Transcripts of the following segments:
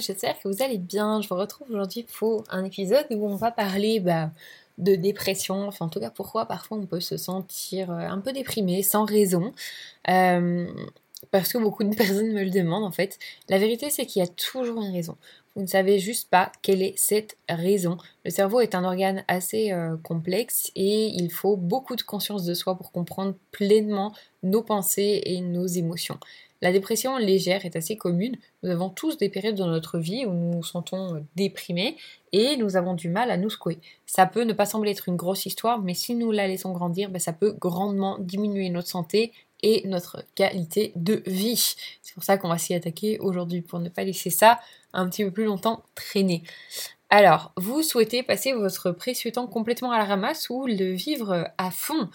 j'espère que vous allez bien. Je vous retrouve aujourd'hui pour un épisode où on va parler bah, de dépression, enfin en tout cas pourquoi parfois on peut se sentir euh, un peu déprimé sans raison. Euh, parce que beaucoup de personnes me le demandent en fait. La vérité c'est qu'il y a toujours une raison. Vous ne savez juste pas quelle est cette raison. Le cerveau est un organe assez euh, complexe et il faut beaucoup de conscience de soi pour comprendre pleinement nos pensées et nos émotions. La dépression légère est assez commune. Nous avons tous des périodes dans notre vie où nous nous sentons euh, déprimés et nous avons du mal à nous secouer. Ça peut ne pas sembler être une grosse histoire, mais si nous la laissons grandir, ben, ça peut grandement diminuer notre santé et notre qualité de vie. C'est pour ça qu'on va s'y attaquer aujourd'hui, pour ne pas laisser ça un petit peu plus longtemps traîner. Alors, vous souhaitez passer votre précieux temps complètement à la ramasse ou le vivre à fond?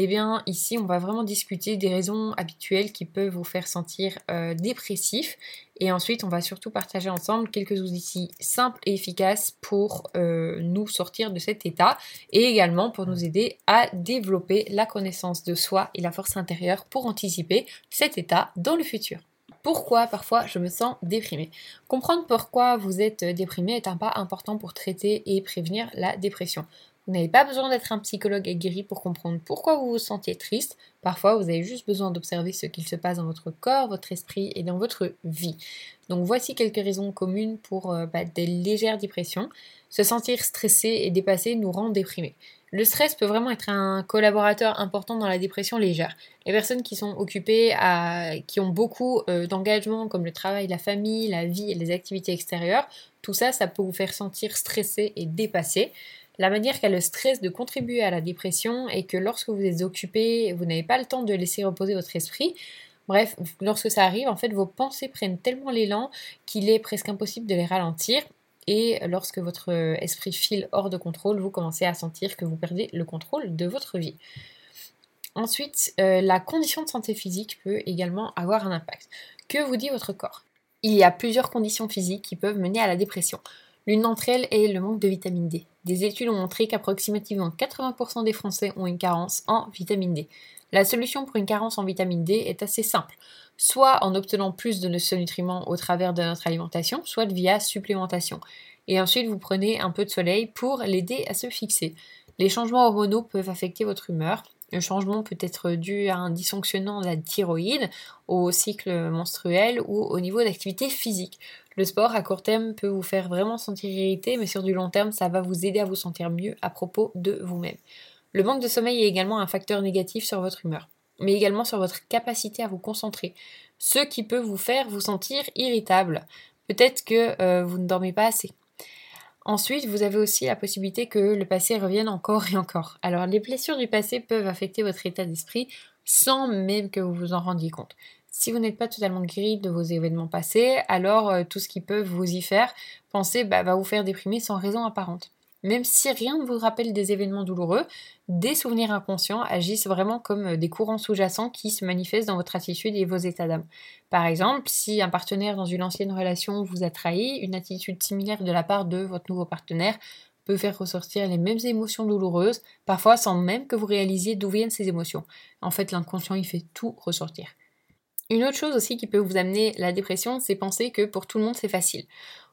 Eh bien, ici, on va vraiment discuter des raisons habituelles qui peuvent vous faire sentir euh, dépressif. Et ensuite, on va surtout partager ensemble quelques outils simples et efficaces pour euh, nous sortir de cet état et également pour nous aider à développer la connaissance de soi et la force intérieure pour anticiper cet état dans le futur pourquoi parfois je me sens déprimée? Comprendre pourquoi vous êtes déprimé est un pas important pour traiter et prévenir la dépression. Vous n'avez pas besoin d'être un psychologue aguerri pour comprendre pourquoi vous vous sentiez triste. Parfois, vous avez juste besoin d'observer ce qu'il se passe dans votre corps, votre esprit et dans votre vie. Donc voici quelques raisons communes pour euh, bah, des légères dépressions. Se sentir stressé et dépassé nous rend déprimés. Le stress peut vraiment être un collaborateur important dans la dépression légère. Les personnes qui sont occupées, qui ont beaucoup euh, d'engagement comme le travail, la famille, la vie et les activités extérieures, tout ça, ça peut vous faire sentir stressé et dépassé. La manière qu'a le stress de contribuer à la dépression est que lorsque vous êtes occupé, vous n'avez pas le temps de laisser reposer votre esprit. Bref, lorsque ça arrive, en fait, vos pensées prennent tellement l'élan qu'il est presque impossible de les ralentir. Et lorsque votre esprit file hors de contrôle, vous commencez à sentir que vous perdez le contrôle de votre vie. Ensuite, euh, la condition de santé physique peut également avoir un impact. Que vous dit votre corps? Il y a plusieurs conditions physiques qui peuvent mener à la dépression. L'une d'entre elles est le manque de vitamine D. Des études ont montré qu'approximativement 80% des Français ont une carence en vitamine D. La solution pour une carence en vitamine D est assez simple, soit en obtenant plus de ce nutriment au travers de notre alimentation, soit via supplémentation. Et ensuite, vous prenez un peu de soleil pour l'aider à se fixer. Les changements hormonaux peuvent affecter votre humeur. Le changement peut être dû à un dysfonctionnement de la thyroïde, au cycle menstruel ou au niveau d'activité physique. Le sport à court terme peut vous faire vraiment sentir irrité, mais sur du long terme, ça va vous aider à vous sentir mieux à propos de vous-même. Le manque de sommeil est également un facteur négatif sur votre humeur, mais également sur votre capacité à vous concentrer, ce qui peut vous faire vous sentir irritable. Peut-être que euh, vous ne dormez pas assez. Ensuite, vous avez aussi la possibilité que le passé revienne encore et encore. Alors, les blessures du passé peuvent affecter votre état d'esprit sans même que vous vous en rendiez compte. Si vous n'êtes pas totalement guéri de vos événements passés, alors euh, tout ce qui peut vous y faire penser bah, va vous faire déprimer sans raison apparente. Même si rien ne vous rappelle des événements douloureux, des souvenirs inconscients agissent vraiment comme euh, des courants sous-jacents qui se manifestent dans votre attitude et vos états d'âme. Par exemple, si un partenaire dans une ancienne relation vous a trahi, une attitude similaire de la part de votre nouveau partenaire peut faire ressortir les mêmes émotions douloureuses, parfois sans même que vous réalisiez d'où viennent ces émotions. En fait, l'inconscient, il fait tout ressortir. Une autre chose aussi qui peut vous amener la dépression, c'est penser que pour tout le monde c'est facile.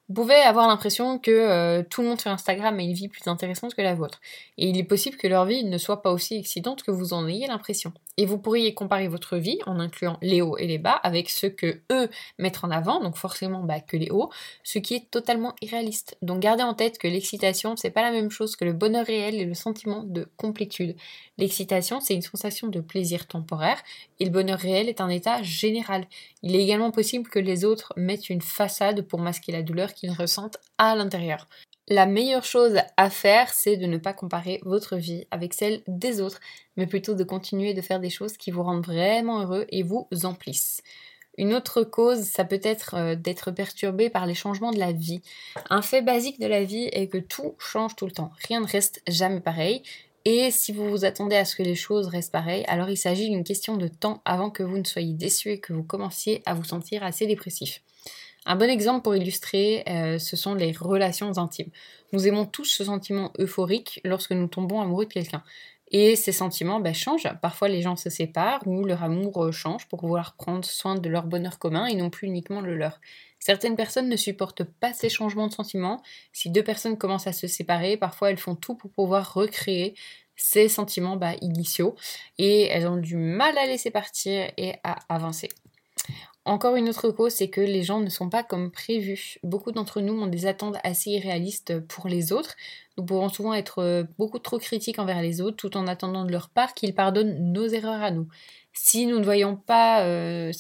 Vous pouvez avoir l'impression que euh, tout le monde sur Instagram a une vie plus intéressante que la vôtre. Et il est possible que leur vie ne soit pas aussi excitante que vous en ayez l'impression. Et vous pourriez comparer votre vie, en incluant les hauts et les bas, avec ce que eux mettent en avant, donc forcément bah, que les hauts, ce qui est totalement irréaliste. Donc gardez en tête que l'excitation, c'est pas la même chose que le bonheur réel et le sentiment de complétude. L'excitation, c'est une sensation de plaisir temporaire, et le bonheur réel est un état général. Il est également possible que les autres mettent une façade pour masquer la douleur qu'ils ressentent à l'intérieur. La meilleure chose à faire, c'est de ne pas comparer votre vie avec celle des autres, mais plutôt de continuer de faire des choses qui vous rendent vraiment heureux et vous emplissent. Une autre cause, ça peut être euh, d'être perturbé par les changements de la vie. Un fait basique de la vie est que tout change tout le temps. Rien ne reste jamais pareil. Et si vous vous attendez à ce que les choses restent pareilles, alors il s'agit d'une question de temps avant que vous ne soyez déçu et que vous commenciez à vous sentir assez dépressif. Un bon exemple pour illustrer, euh, ce sont les relations intimes. Nous aimons tous ce sentiment euphorique lorsque nous tombons amoureux de quelqu'un. Et ces sentiments bah, changent. Parfois les gens se séparent ou leur amour euh, change pour vouloir prendre soin de leur bonheur commun et non plus uniquement le leur. Certaines personnes ne supportent pas ces changements de sentiments. Si deux personnes commencent à se séparer, parfois elles font tout pour pouvoir recréer ces sentiments bah, initiaux et elles ont du mal à laisser partir et à avancer. Encore une autre cause, c'est que les gens ne sont pas comme prévu. Beaucoup d'entre nous ont des attentes assez irréalistes pour les autres. Nous pouvons souvent être euh, beaucoup trop critiques envers les autres tout en attendant de leur part qu'ils pardonnent nos erreurs à nous. Si nous ne voyons euh,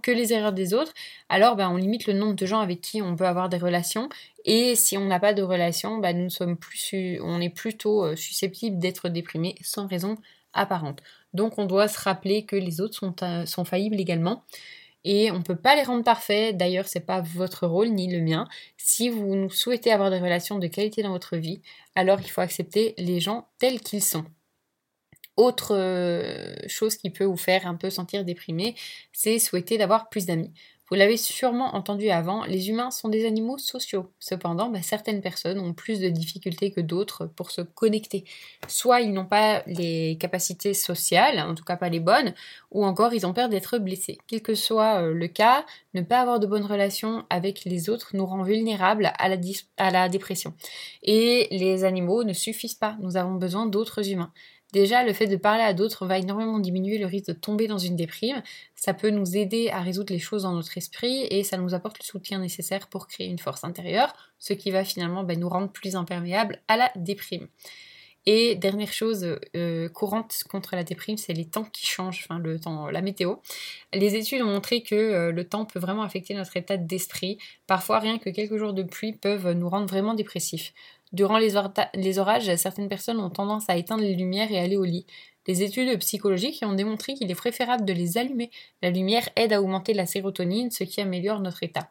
que les erreurs des autres, alors ben, on limite le nombre de gens avec qui on peut avoir des relations. Et si on n'a pas de relations, ben, on est plutôt euh, susceptible d'être déprimés sans raison apparente. Donc on doit se rappeler que les autres sont faillibles également et on ne peut pas les rendre parfaits. D'ailleurs, c'est pas votre rôle ni le mien. Si vous souhaitez avoir des relations de qualité dans votre vie, alors il faut accepter les gens tels qu'ils sont. Autre euh, chose qui peut vous faire un peu sentir déprimé, c'est souhaiter d'avoir plus d'amis. Vous l'avez sûrement entendu avant, les humains sont des animaux sociaux. Cependant, bah, certaines personnes ont plus de difficultés que d'autres pour se connecter. Soit ils n'ont pas les capacités sociales, en tout cas pas les bonnes, ou encore ils ont peur d'être blessés. Quel que soit euh, le cas, ne pas avoir de bonnes relations avec les autres nous rend vulnérables à la, à la dépression. Et les animaux ne suffisent pas, nous avons besoin d'autres humains. Déjà, le fait de parler à d'autres va énormément diminuer le risque de tomber dans une déprime. Ça peut nous aider à résoudre les choses dans notre esprit et ça nous apporte le soutien nécessaire pour créer une force intérieure, ce qui va finalement ben, nous rendre plus imperméables à la déprime. Et dernière chose euh, courante contre la déprime, c'est les temps qui changent, enfin le temps, la météo. Les études ont montré que euh, le temps peut vraiment affecter notre état d'esprit. Parfois, rien que quelques jours de pluie peuvent nous rendre vraiment dépressifs. Durant les, orages, certaines personnes ont tendance à éteindre les lumières et aller au lit. Les études psychologiques ont démontré qu'il est préférable de les allumer. La lumière aide à augmenter la sérotonine, ce qui améliore notre état.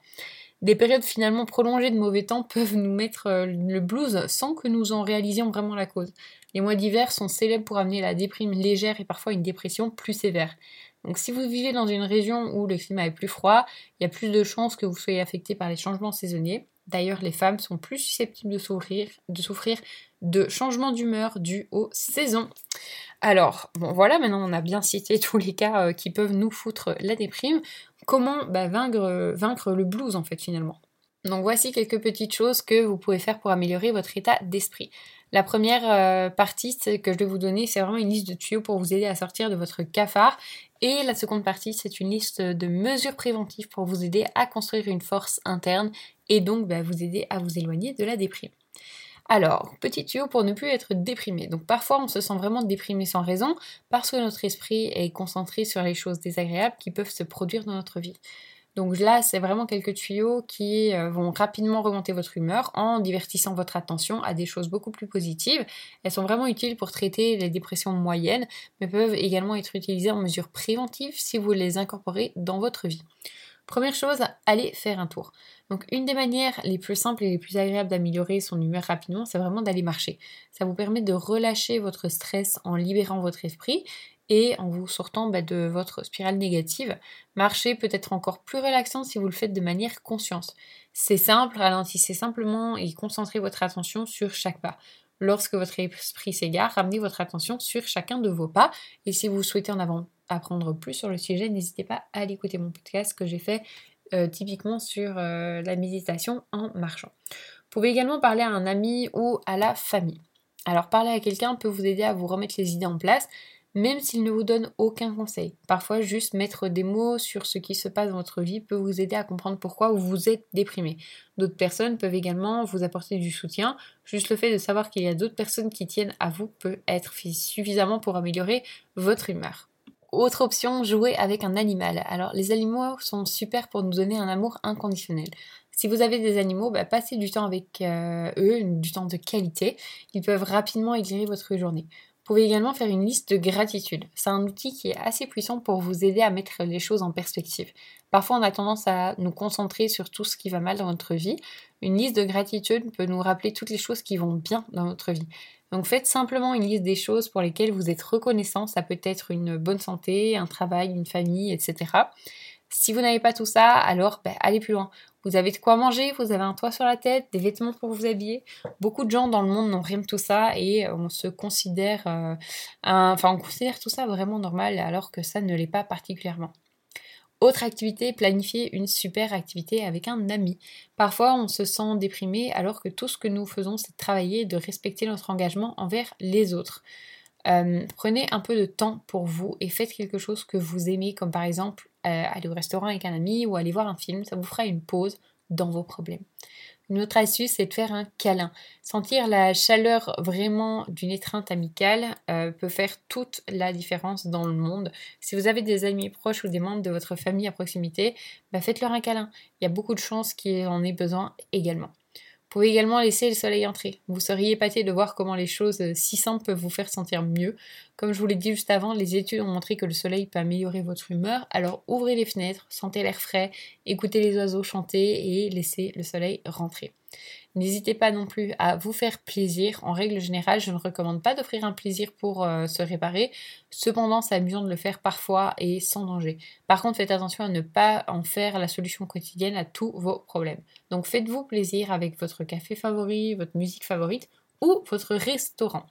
Des périodes finalement prolongées de mauvais temps peuvent nous mettre euh, le blues sans que nous en réalisions vraiment la cause. Les mois d'hiver sont célèbres pour amener la déprime légère et parfois une dépression plus sévère. Donc si vous vivez dans une région où le climat est plus froid, il y a plus de chances que vous soyez affecté par les changements saisonniers. D'ailleurs, les femmes sont plus susceptibles de souffrir de, changements d'humeur dus aux saisons. Alors, bon voilà, maintenant on a bien cité tous les cas euh, qui peuvent nous foutre la déprime. Comment bah, vaincre, vaincre le blues en fait finalement? Donc voici quelques petites choses que vous pouvez faire pour améliorer votre état d'esprit. La première euh, partie que je vais vous donner, c'est vraiment une liste de tuyaux pour vous aider à sortir de votre cafard. Et la seconde partie, c'est une liste de mesures préventives pour vous aider à construire une force interne et donc bah, vous aider à vous éloigner de la déprime. Alors, petit tuyau pour ne plus être déprimé. Donc parfois on se sent vraiment déprimé sans raison parce que notre esprit est concentré sur les choses désagréables qui peuvent se produire dans notre vie. Donc là, c'est vraiment quelques tuyaux qui euh, vont rapidement remonter votre humeur en divertissant votre attention à des choses beaucoup plus positives. Elles sont vraiment utiles pour traiter les dépressions moyennes, mais peuvent également être utilisées en mesure préventive si vous les incorporez dans votre vie. Première chose, allez faire un tour. Donc une des manières les plus simples et les plus agréables d'améliorer son humeur rapidement, c'est vraiment d'aller marcher. Ça vous permet de relâcher votre stress en libérant votre esprit et en vous sortant bah, de votre spirale négative. Marcher peut être encore plus relaxant si vous le faites de manière consciente. C'est simple, ralentissez simplement et concentrez votre attention sur chaque pas. Lorsque votre esprit s'égare, ramenez votre attention sur chacun de vos pas. Et si vous souhaitez en avant apprendre plus sur le sujet, n'hésitez pas à aller écouter mon podcast que j'ai fait euh, typiquement sur euh, la méditation en marchant. Vous pouvez également parler à un ami ou à la famille. Alors parler à quelqu'un peut vous aider à vous remettre les idées en place même s'il ne vous donne aucun conseil. Parfois, juste mettre des mots sur ce qui se passe dans votre vie peut vous aider à comprendre pourquoi vous êtes déprimé. D'autres personnes peuvent également vous apporter du soutien. Juste le fait de savoir qu'il y a d'autres personnes qui tiennent à vous peut être suffisamment pour améliorer votre humeur. Autre option, jouer avec un animal. Alors les animaux sont super pour nous donner un amour inconditionnel. Si vous avez des animaux, bah, passez du temps avec euh, eux, du temps de qualité. Ils peuvent rapidement éclairer votre journée. Vous pouvez également faire une liste de gratitude. C'est un outil qui est assez puissant pour vous aider à mettre les choses en perspective. Parfois, on a tendance à nous concentrer sur tout ce qui va mal dans notre vie. Une liste de gratitude peut nous rappeler toutes les choses qui vont bien dans notre vie. Donc faites simplement une liste des choses pour lesquelles vous êtes reconnaissant. Ça peut être une bonne santé, un travail, une famille, etc. Si vous n'avez pas tout ça, alors ben, allez plus loin. Vous avez de quoi manger, vous avez un toit sur la tête, des vêtements pour vous habiller. Beaucoup de gens dans le monde n'ont rien de tout ça et on se considère, euh, enfin on considère tout ça vraiment normal alors que ça ne l'est pas particulièrement. Autre activité, planifier une super activité avec un ami. Parfois, on se sent déprimé alors que tout ce que nous faisons, c'est de travailler et de respecter notre engagement envers les autres. Euh, prenez un peu de temps pour vous et faites quelque chose que vous aimez, comme par exemple euh, aller au restaurant avec un ami ou aller voir un film. Ça vous fera une pause dans vos problèmes. Une autre astuce, c'est de faire un câlin. Sentir la chaleur vraiment d'une étreinte amicale euh, peut faire toute la différence dans le monde. Si vous avez des amis proches ou des membres de votre famille à proximité, bah faites-leur un câlin. Il y a beaucoup de chances qu'ils en aient besoin également pouvez également laisser le soleil entrer. Vous seriez épaté de voir comment les choses euh, si simples peuvent vous faire sentir mieux. Comme je vous l'ai dit juste avant, les études ont montré que le soleil peut améliorer votre humeur, alors ouvrez les fenêtres, sentez l'air frais, écoutez les oiseaux chanter et laissez le soleil rentrer. N'hésitez pas non plus à vous faire plaisir. En règle générale, je ne recommande pas d'offrir un plaisir pour euh, se réparer. Cependant, c'est amusant de le faire parfois et sans danger. Par contre, faites attention à ne pas en faire la solution quotidienne à tous vos problèmes. Donc faites-vous plaisir avec votre café favori, votre musique favorite ou votre restaurant.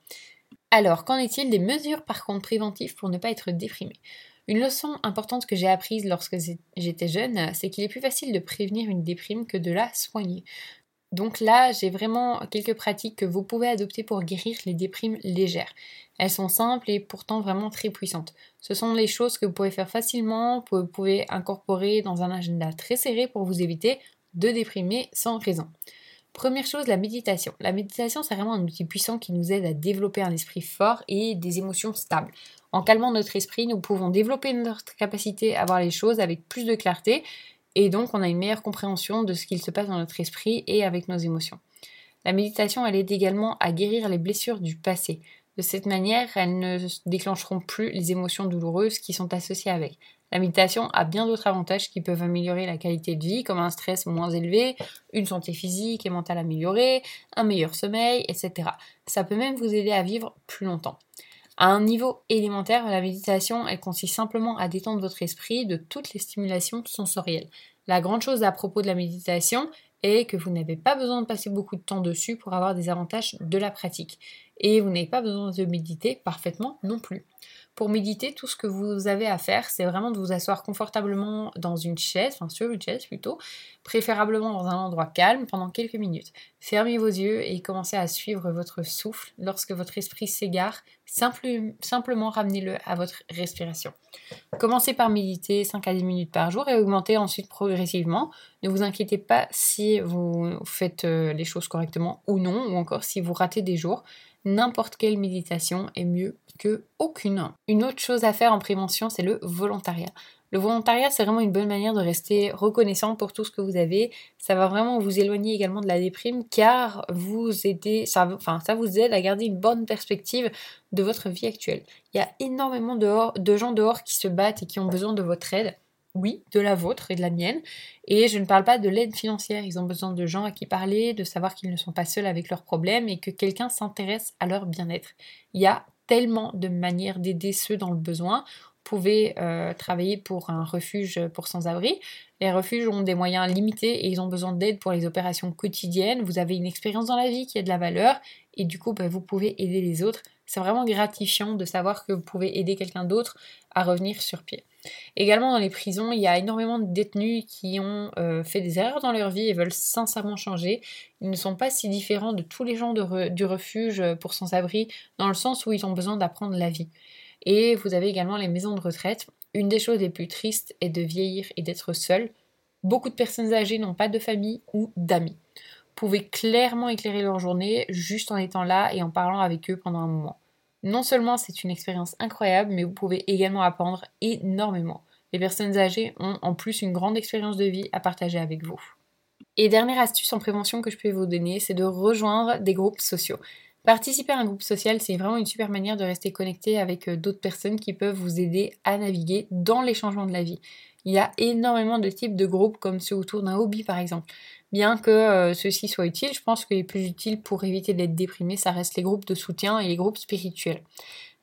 Alors, qu'en est-il des mesures par contre préventives pour ne pas être déprimé? Une leçon importante que j'ai apprise lorsque j'étais jeune, c'est qu'il est plus facile de prévenir une déprime que de la soigner. Donc là, j'ai vraiment quelques pratiques que vous pouvez adopter pour guérir les déprimes légères. Elles sont simples et pourtant vraiment très puissantes. Ce sont les choses que vous pouvez faire facilement, que vous pouvez incorporer dans un agenda très serré pour vous éviter de déprimer sans raison. Première chose, la méditation. La méditation, c'est vraiment un outil puissant qui nous aide à développer un esprit fort et des émotions stables. En calmant notre esprit, nous pouvons développer notre capacité à voir les choses avec plus de clarté et donc, on a une meilleure compréhension de ce qu'il se passe dans notre esprit et avec nos émotions. La méditation, elle aide également à guérir les blessures du passé. De cette manière, elles ne déclencheront plus les émotions douloureuses qui sont associées avec. La méditation a bien d'autres avantages qui peuvent améliorer la qualité de vie, comme un stress moins élevé, une santé physique et mentale améliorée, un meilleur sommeil, etc. Ça peut même vous aider à vivre plus longtemps. À un niveau élémentaire, la méditation, elle consiste simplement à détendre votre esprit de toutes les stimulations sensorielles. La grande chose à propos de la méditation est que vous n'avez pas besoin de passer beaucoup de temps dessus pour avoir des avantages de la pratique. Et vous n'avez pas besoin de méditer parfaitement non plus. Pour méditer, tout ce que vous avez à faire, c'est vraiment de vous asseoir confortablement dans une chaise, enfin sur une chaise plutôt, préférablement dans un endroit calme pendant quelques minutes. Fermez vos yeux et commencez à suivre votre souffle. Lorsque votre esprit s'égare, simplement ramenez-le à votre respiration. Commencez par méditer 5 à 10 minutes par jour et augmentez ensuite progressivement. Ne vous inquiétez pas si vous faites euh, les choses correctement ou non, ou encore si vous ratez des jours n'importe quelle méditation est mieux que aucune. Une autre chose à faire en prévention, c'est le volontariat. Le volontariat, c'est vraiment une bonne manière de rester reconnaissant pour tout ce que vous avez. Ça va vraiment vous éloigner également de la déprime car vous ça vous aide à garder une bonne perspective de votre vie actuelle. Il y a énormément de gens dehors qui se battent et qui ont besoin de votre aide oui, de la vôtre et de la mienne. Et je ne parle pas de l'aide financière. Ils ont besoin de gens à qui parler, de savoir qu'ils ne sont pas seuls avec leurs problèmes et que quelqu'un s'intéresse à leur bien-être. Il y a tellement de manières d'aider ceux dans le besoin. Pouvez euh, travailler pour un refuge pour sans-abri. Les refuges ont des moyens limités et ils ont besoin d'aide pour les opérations quotidiennes. Vous avez une expérience dans la vie qui a de la valeur et du coup, bah, vous pouvez aider les autres. C'est vraiment gratifiant de savoir que vous pouvez aider quelqu'un d'autre à revenir sur pied. Également dans les prisons, il y a énormément de détenus qui ont euh, fait des erreurs dans leur vie et veulent sincèrement changer. Ils ne sont pas si différents de tous les gens du refuge pour sans-abri, dans le sens où ils ont besoin d'apprendre la vie. Et vous avez également les maisons de retraite. Une des choses les plus tristes est de vieillir et d'être seul. Beaucoup de personnes âgées n'ont pas de famille ou d'amis. Vous pouvez clairement éclairer leur journée juste en étant là et en parlant avec eux pendant un moment. Non seulement c'est une expérience incroyable, mais vous pouvez également apprendre énormément. Les personnes âgées ont en plus une grande expérience de vie à partager avec vous. Et dernière astuce en prévention que je peux vous donner, c'est de rejoindre des groupes sociaux. Participer à un groupe social, c'est vraiment une super manière de rester connecté avec euh, d'autres personnes qui peuvent vous aider à naviguer dans les changements de la vie. Il y a énormément de types de groupes comme ceux autour d'un hobby par exemple. Bien que euh, ceci soit utile, je pense que les plus utiles pour éviter d'être déprimé, ça reste les groupes de soutien et les groupes spirituels.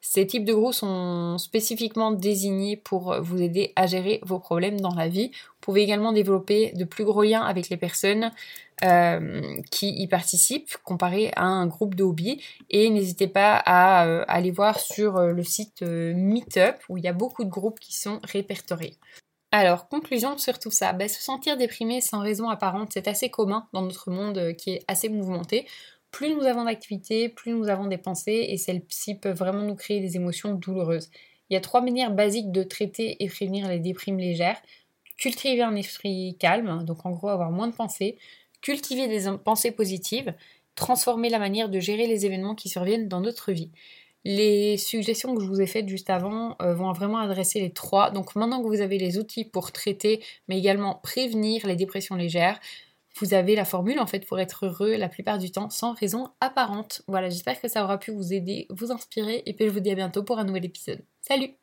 Ces types de groupes sont spécifiquement désignés pour vous aider à gérer vos problèmes dans la vie. Vous pouvez également développer de plus gros liens avec les personnes euh, qui y participent comparé à un groupe de hobby. Et n'hésitez pas à euh, aller voir sur euh, le site Meetup où il y a beaucoup de groupes qui sont répertoriés. Alors, conclusion sur tout ça, ben, se sentir déprimé sans raison apparente, c'est assez commun dans notre monde qui est assez mouvementé. Plus nous avons d'activités, plus nous avons des pensées et celles-ci peuvent vraiment nous créer des émotions douloureuses. Il y a trois manières basiques de traiter et prévenir les déprimes légères. Cultiver un esprit calme, donc en gros avoir moins de pensées, cultiver des pensées positives, transformer la manière de gérer les événements qui surviennent dans notre vie. Les suggestions que je vous ai faites juste avant euh, vont vraiment adresser les trois. Donc maintenant que vous avez les outils pour traiter, mais également prévenir les dépressions légères, vous avez la formule en fait pour être heureux la plupart du temps sans raison apparente. Voilà, j'espère que ça aura pu vous aider, vous inspirer et puis je vous dis à bientôt pour un nouvel épisode. Salut